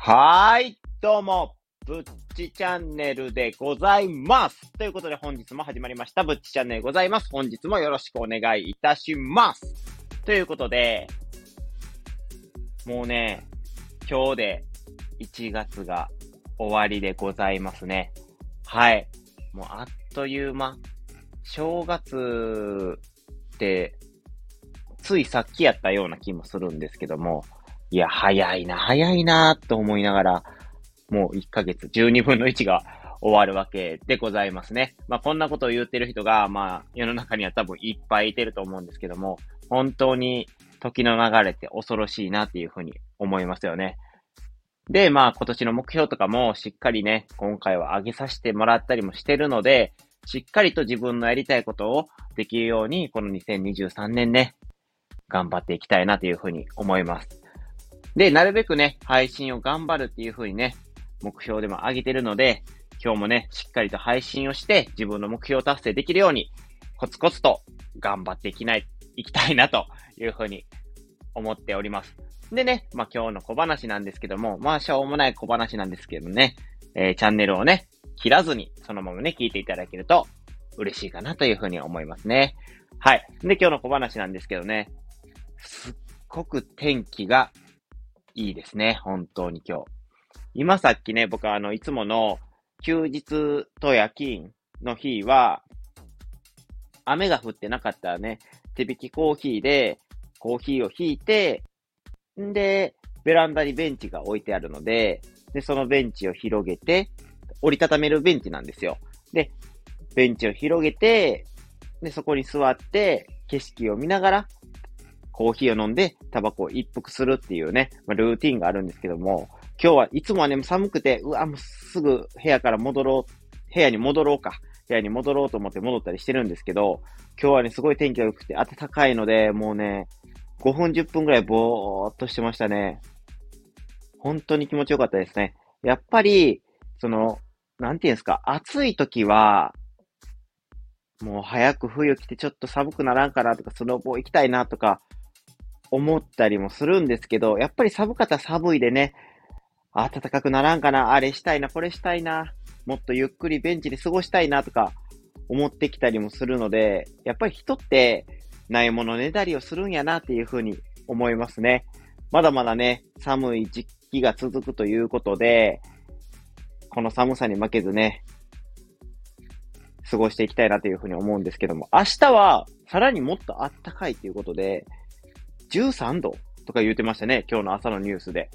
はい、どうも、ぶっちチャンネルでございます。ということで本日も始まりました、ぶっちチャンネルでございます。本日もよろしくお願いいたします。ということで、もうね、今日で1月が終わりでございますね。はい。もうあっという間。正月って、ついさっきやったような気もするんですけども、いや、早いな、早いな、と思いながら、もう1ヶ月、12分の1が終わるわけでございますね。まあ、こんなことを言ってる人が、まあ、世の中には多分いっぱいいてると思うんですけども、本当に時の流れって恐ろしいなっていうふうに思いますよね。で、まあ、今年の目標とかもしっかりね、今回は上げさせてもらったりもしてるので、しっかりと自分のやりたいことをできるように、この2023年ね、頑張っていきたいなというふうに思います。で、なるべくね、配信を頑張るっていう風にね、目標でも上げてるので、今日もね、しっかりと配信をして、自分の目標を達成できるように、コツコツと頑張っていきない、いきたいなという風に思っております。でね、まあ今日の小話なんですけども、まあしょうもない小話なんですけどね、えー、チャンネルをね、切らずに、そのままね、聞いていただけると嬉しいかなという風に思いますね。はい。で、今日の小話なんですけどね、すっごく天気がいいですね。本当に今日。今さっきね、僕はあの、いつもの休日と夜勤の日は、雨が降ってなかったらね、手引きコーヒーで、コーヒーを引いて、んで、ベランダにベンチが置いてあるので、で、そのベンチを広げて、折りたためるベンチなんですよ。で、ベンチを広げて、で、そこに座って、景色を見ながら、コーヒーを飲んで、タバコを一服するっていうね、まあ、ルーティンがあるんですけども、今日はいつもはね、寒くて、うわ、もうすぐ部屋から戻ろう、部屋に戻ろうか、部屋に戻ろうと思って戻ったりしてるんですけど、今日はね、すごい天気が良くて暖かいので、もうね、5分10分ぐらいぼーっとしてましたね。本当に気持ちよかったですね。やっぱり、その、なんていうんですか、暑い時は、もう早く冬来てちょっと寒くならんかなとか、スノボー行きたいなとか、思ったりもするんですけど、やっぱり寒かったら寒いでね、暖かくならんかな、あれしたいな、これしたいな、もっとゆっくりベンチで過ごしたいなとか思ってきたりもするので、やっぱり人ってないものねだりをするんやなっていうふうに思いますね。まだまだね、寒い時期が続くということで、この寒さに負けずね、過ごしていきたいなというふうに思うんですけども、明日はさらにもっと暖かいということで、13度とか言ってましたね。今日の朝のニュースで。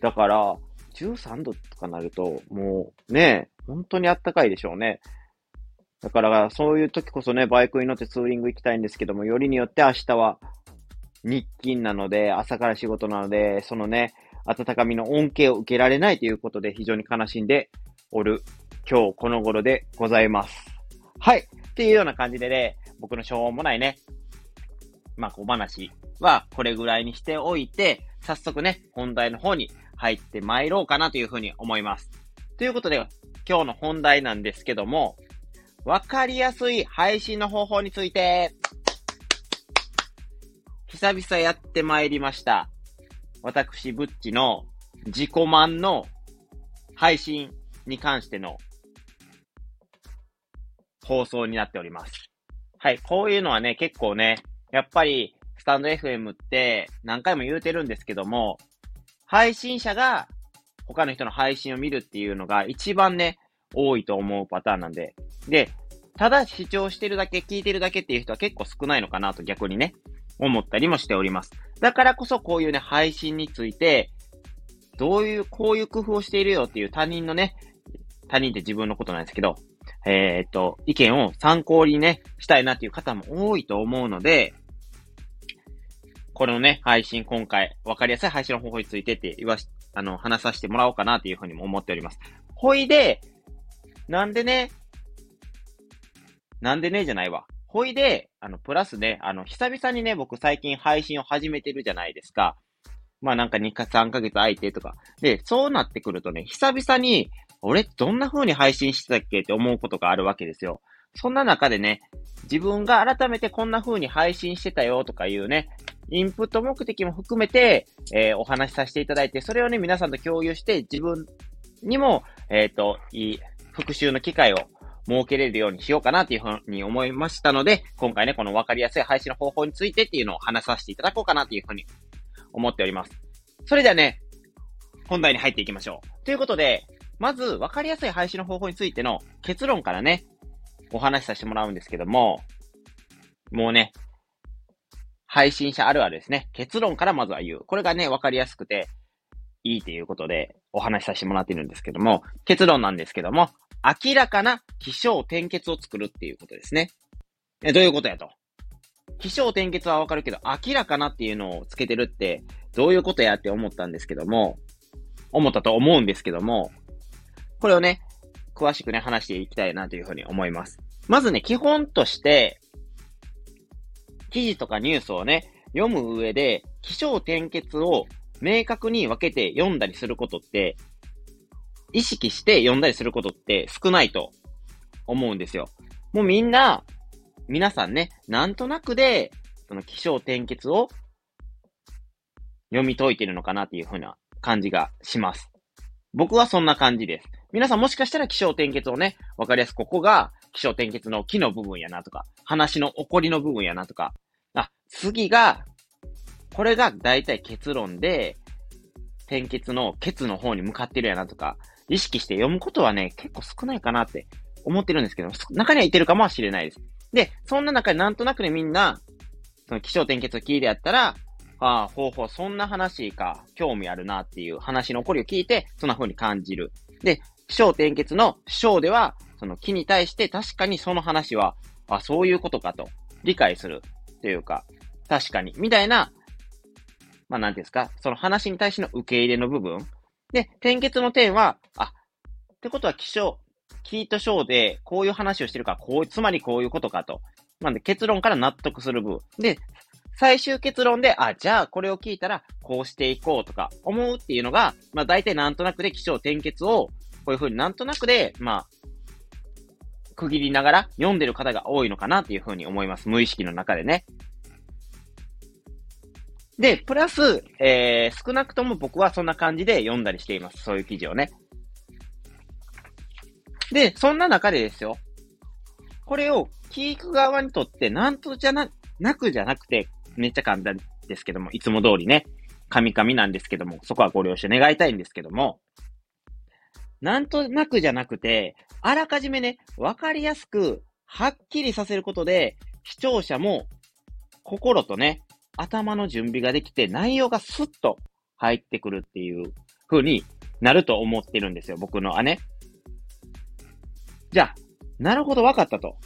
だから、13度とかなると、もうね、本当に暖かいでしょうね。だから、そういう時こそね、バイクに乗ってツーリング行きたいんですけども、よりによって明日は日勤なので、朝から仕事なので、そのね、暖かみの恩恵を受けられないということで、非常に悲しんでおる今日この頃でございます。はい。っていうような感じでね、僕のしょうもないね、まあ、小話はこれぐらいにしておいて、早速ね、本題の方に入って参ろうかなというふうに思います。ということで、今日の本題なんですけども、わかりやすい配信の方法について、久々やって参りました。私、ブッチの自己満の配信に関しての放送になっております。はい、こういうのはね、結構ね、やっぱり、スタンド FM って何回も言うてるんですけども、配信者が他の人の配信を見るっていうのが一番ね、多いと思うパターンなんで。で、ただ視聴してるだけ、聞いてるだけっていう人は結構少ないのかなと逆にね、思ったりもしております。だからこそこういうね、配信について、どういう、こういう工夫をしているよっていう他人のね、他人って自分のことなんですけど、えー、っと、意見を参考にね、したいなっていう方も多いと思うので、これのね、配信今回、わかりやすい配信の方法についてって言わし、あの、話させてもらおうかなというふうにも思っております。ほいで、なんでね、なんでねじゃないわ。ほいで、あの、プラスね、あの、久々にね、僕最近配信を始めてるじゃないですか。まあなんか2か3ヶ月空いてとか。で、そうなってくるとね、久々に、俺どんな風に配信してたっけって思うことがあるわけですよ。そんな中でね、自分が改めてこんな風に配信してたよとかいうね、インプット目的も含めて、えー、お話しさせていただいて、それをね、皆さんと共有して、自分にも、えっ、ー、と、いい復習の機会を設けれるようにしようかなというふうに思いましたので、今回ね、この分かりやすい配信の方法についてっていうのを話させていただこうかなというふうに思っております。それではね、本題に入っていきましょう。ということで、まず、分かりやすい配信の方法についての結論からね、お話しさせてもらうんですけども、もうね、配信者あるあるですね。結論からまずは言う。これがね、分かりやすくていいということでお話しさせてもらっているんですけども、結論なんですけども、明らかな気象転結を作るっていうことですね。え、どういうことやと。気象転結はわかるけど、明らかなっていうのをつけてるって、どういうことやって思ったんですけども、思ったと思うんですけども、これをね、詳しくね、話していきたいなというふうに思います。まずね、基本として、記事とかニュースをね、読む上で、気象転結を明確に分けて読んだりすることって、意識して読んだりすることって少ないと思うんですよ。もうみんな、皆さんね、なんとなくで、その気象転結を読み解いてるのかなっていうふうな感じがします。僕はそんな感じです。皆さんもしかしたら気象転結をね、わかりやすく、ここが気象転結の木の部分やなとか、話の起こりの部分やなとか、あ、次が、これが大体結論で、転結のケツの方に向かってるやなとか、意識して読むことはね、結構少ないかなって思ってるんですけど、中にはいてるかもしれないです。で、そんな中でなんとなくね、みんな、その気象転結を聞いてやったら、ああ、ほうほう、そんな話か、興味あるなっていう話の起こりを聞いて、そんな風に感じる。で、気象転結の章では、その木に対して確かにその話は、あ、そういうことかと理解するというか、確かに、みたいな、まあ、なんですか、その話に対しての受け入れの部分。で、転結の点は、あ、ってことは気象、キート章でこういう話をしてるから、こう、つまりこういうことかと。なんで結論から納得する部分。で、最終結論で、あ、じゃあこれを聞いたらこうしていこうとか思うっていうのが、まあ大体なんとなくで気象転結を、こういうふうになんとなくで、まあ、区切りながら読んでる方が多いのかなっていうふうに思います。無意識の中でね。で、プラス、えー、少なくとも僕はそんな感じで読んだりしています。そういう記事をね。で、そんな中でですよ。これを聞く側にとって、なんとじゃな、なくじゃなくて、めっちゃ簡単ですけども、いつも通りね、カミカミなんですけども、そこはご了承願いたいんですけども、なんとなくじゃなくて、あらかじめね、わかりやすく、はっきりさせることで、視聴者も、心とね、頭の準備ができて、内容がスッと入ってくるっていう風になると思ってるんですよ、僕の姉。じゃあ、なるほど、わかったと。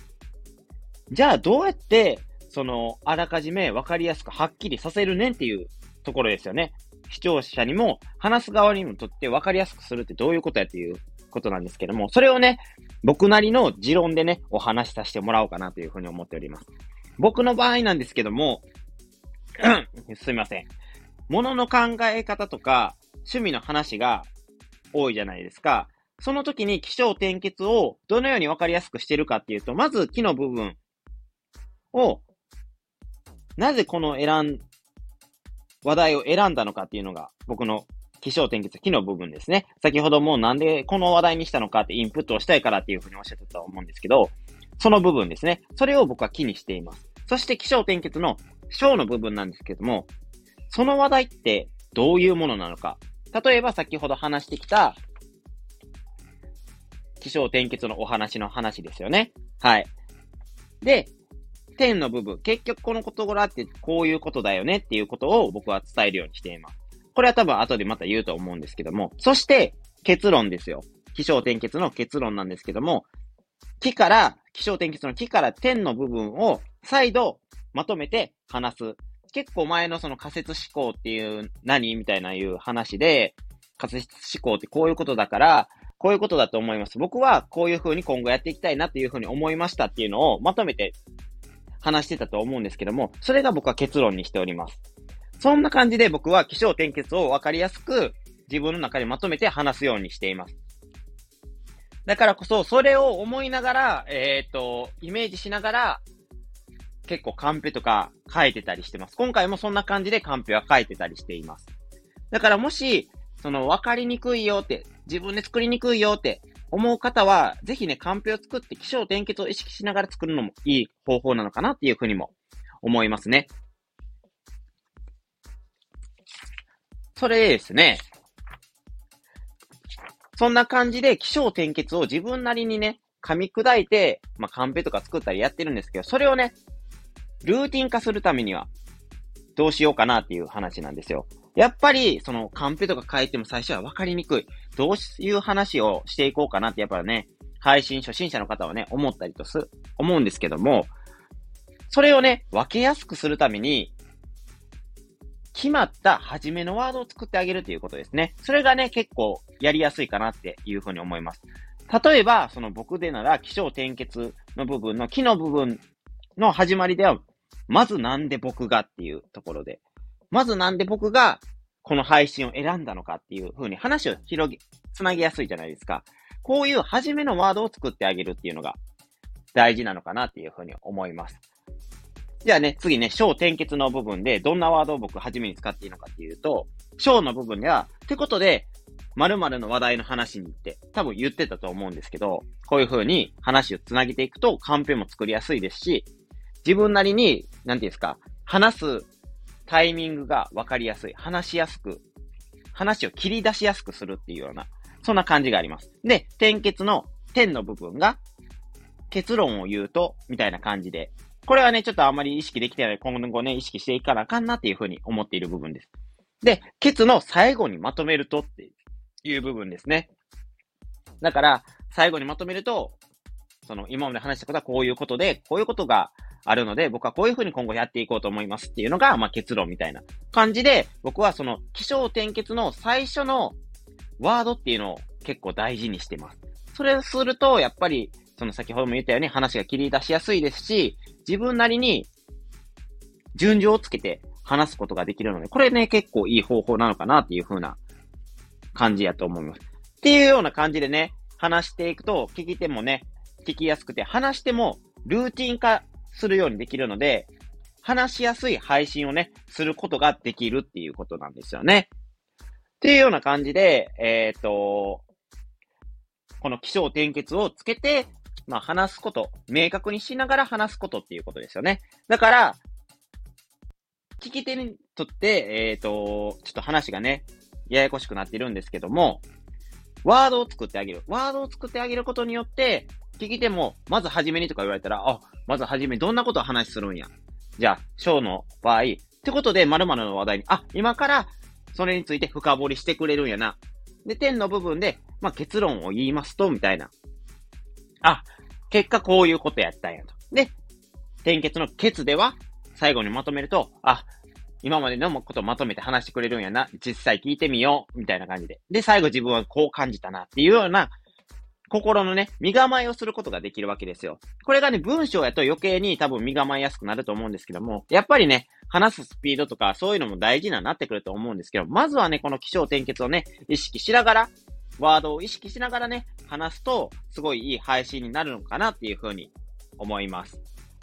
じゃあ、どうやって、その、あらかじめ分かりやすくはっきりさせるねんっていうところですよね。視聴者にも、話す側にもとって分かりやすくするってどういうことやっていうことなんですけども、それをね、僕なりの持論でね、お話しさせてもらおうかなというふうに思っております。僕の場合なんですけども、すいません。ものの考え方とか、趣味の話が多いじゃないですか。その時に気象転結をどのように分かりやすくしてるかっていうと、まず木の部分をなぜこの選ん、話題を選んだのかっていうのが、僕の気象転結、木の部分ですね。先ほどもなんでこの話題にしたのかってインプットをしたいからっていうふうにおっしゃってたと思うんですけど、その部分ですね。それを僕は木にしています。そして気象転結の章の部分なんですけども、その話題ってどういうものなのか。例えば先ほど話してきた、気象転結のお話の話ですよね。はい。で、点の部分、結局この事柄ってこういうことだよねっていうことを僕は伝えるようにしています。これは多分後でまた言うと思うんですけども、そして結論ですよ。気象転結の結論なんですけども、木から、気象転結の木から点の部分を再度まとめて話す。結構前のその仮説思考っていう何みたいないう話で、仮説思考ってこういうことだから、こういうことだと思います。僕はこういう風に今後やっていきたいなっていう風に思いましたっていうのをまとめて話してたと思うんですけども、それが僕は結論にしております。そんな感じで僕は気象転結をわかりやすく自分の中でまとめて話すようにしています。だからこそ、それを思いながら、えっ、ー、と、イメージしながら、結構カンペとか書いてたりしてます。今回もそんな感じでカンペは書いてたりしています。だからもし、その分かりにくいよって、自分で作りにくいよって思う方は、ぜひね、カンペを作って気象転結を意識しながら作るのもいい方法なのかなっていうふうにも思いますね。それでですね、そんな感じで気象転結を自分なりにね、噛み砕いて、まあ、カンペとか作ったりやってるんですけど、それをね、ルーティン化するためには、どうしようかなっていう話なんですよ。やっぱり、その、カンペとか書いても最初は分かりにくい。どういう話をしていこうかなって、やっぱね、配信初心者の方はね、思ったりとす、思うんですけども、それをね、分けやすくするために、決まった初めのワードを作ってあげるということですね。それがね、結構やりやすいかなっていうふうに思います。例えば、その僕でなら、気象転結の部分の木の部分の始まりでは、まずなんで僕がっていうところで、まずなんで僕がこの配信を選んだのかっていう風に話を広げ、つなげやすいじゃないですか。こういう初めのワードを作ってあげるっていうのが大事なのかなっていう風に思います。じゃあね、次ね、小転結の部分でどんなワードを僕初めに使っていいのかっていうと、小の部分では、ってことで、〇〇の話題の話に行って、多分言ってたと思うんですけど、こういう風に話をつなげていくと、カンペも作りやすいですし、自分なりに、なんていうんですか、話すタイミングがわかりやすい。話しやすく、話を切り出しやすくするっていうような、そんな感じがあります。で、点結の点の部分が、結論を言うと、みたいな感じで。これはね、ちょっとあんまり意識できてない。今後ね、意識していかなあかんなっていうふうに思っている部分です。で、ケツの最後にまとめるとっていう部分ですね。だから、最後にまとめると、その今まで話したことはこういうことで、こういうことがあるので、僕はこういうふうに今後やっていこうと思いますっていうのが、まあ結論みたいな感じで、僕はその気象転結の最初のワードっていうのを結構大事にしてます。それをすると、やっぱり、その先ほども言ったように話が切り出しやすいですし、自分なりに順序をつけて話すことができるので、これね、結構いい方法なのかなっていう風な感じやと思います。っていうような感じでね、話していくと、聞き手もね、聞きやすくて、話してもルーティン化するようにできるので、話しやすい配信をね、することができるっていうことなんですよね。っていうような感じで、えっ、ー、と、この気象転結をつけて、まあ話すこと、明確にしながら話すことっていうことですよね。だから、聞き手にとって、えっ、ー、と、ちょっと話がね、ややこしくなってるんですけども、ワードを作ってあげる。ワードを作ってあげることによって、聞き手も、まずはじめにとか言われたら、あ、まずはじめどんなことを話するんや。じゃあ、章の場合、ってことで、〇〇の話題に、あ、今からそれについて深掘りしてくれるんやな。で、点の部分で、まあ、結論を言いますと、みたいな。あ、結果こういうことやったんやと。で、点結のケツでは、最後にまとめると、あ、今までのことをまとめて話してくれるんやな。実際聞いてみよう。みたいな感じで。で、最後自分はこう感じたなっていうような心のね、身構えをすることができるわけですよ。これがね、文章やと余計に多分身構えやすくなると思うんですけども、やっぱりね、話すスピードとかそういうのも大事になってくると思うんですけど、まずはね、この気象転結をね、意識しながら、ワードを意識しながらね、話すと、すごいいい配信になるのかなっていうふうに思います。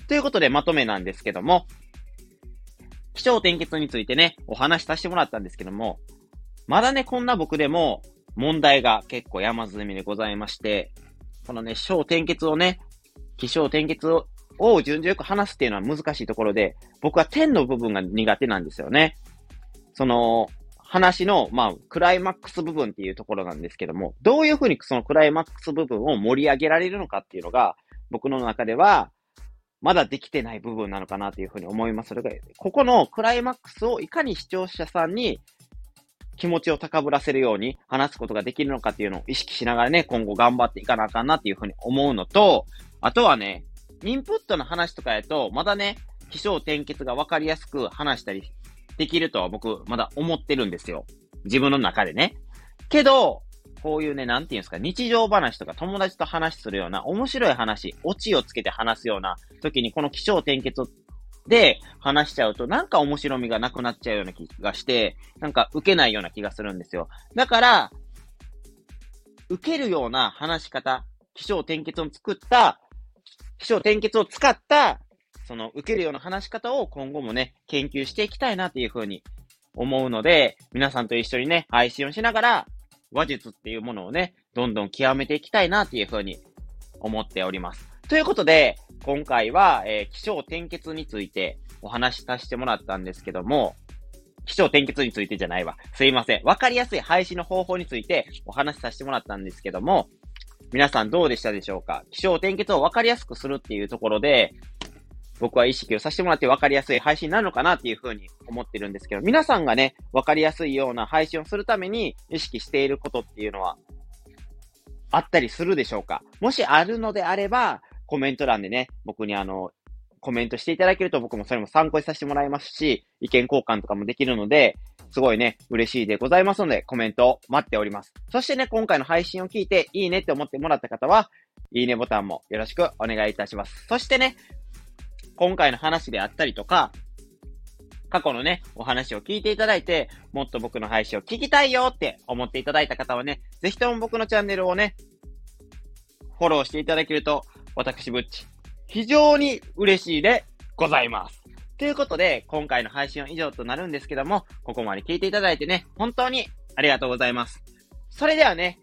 ということでまとめなんですけども、気象転結についてね、お話しさせてもらったんですけども、まだね、こんな僕でも問題が結構山積みでございまして、このね、小転結をね、気象転結をを順序よく話すっていうのは難しいところで、僕は点の部分が苦手なんですよね。その、話の、まあ、クライマックス部分っていうところなんですけども、どういうふうにそのクライマックス部分を盛り上げられるのかっていうのが、僕の中では、まだできてない部分なのかなというふうに思います。が、ここのクライマックスをいかに視聴者さんに気持ちを高ぶらせるように話すことができるのかっていうのを意識しながらね、今後頑張っていかなあかんなっていうふうに思うのと、あとはね、インプットの話とかやと、まだね、気象転結がわかりやすく話したりできるとは僕、まだ思ってるんですよ。自分の中でね。けど、こういうね、なんていうんですか、日常話とか友達と話するような面白い話、オチをつけて話すような時にこの気象転結をで話しちゃうとなんか面白みがなくなっちゃうような気がして、なんか受けないような気がするんですよ。だから、受けるような話し方、気象転結を作った、気象転結を使ったその、受けるような話し方を今後もね、研究していきたいなっていうふうに思うので、皆さんと一緒にね、配信をしながら、話術っていうものをね、どんどん極めていきたいなっていうふうに思っております。ということで、今回は、えー、気象転結についてお話しさせてもらったんですけども、気象転結についてじゃないわ。すいません。わかりやすい配信の方法についてお話しさせてもらったんですけども、皆さんどうでしたでしょうか？気象転結をわかりやすくするっていうところで、僕は意識をさせてもらって分かりやすい配信なのかなっていうふうに思ってるんですけど、皆さんがね、分かりやすいような配信をするために意識していることっていうのは、あったりするでしょうか？もしあるのであれば、コメント欄でね、僕にあの、コメントしていただけると僕もそれも参考にさせてもらいますし、意見交換とかもできるので、すごいね、嬉しいでございますので、コメントを待っております。そしてね、今回の配信を聞いていいねって思ってもらった方は、いいねボタンもよろしくお願いいたします。そしてね、今回の話であったりとか、過去のね、お話を聞いていただいて、もっと僕の配信を聞きたいよって思っていただいた方はね、ぜひとも僕のチャンネルをね、フォローしていただけると、私ぶっち、非常に嬉しいでございます。ということで、今回の配信は以上となるんですけども、ここまで聞いていただいてね、本当にありがとうございます。それではね、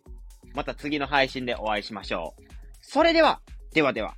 また次の配信でお会いしましょう。それでは、ではでは。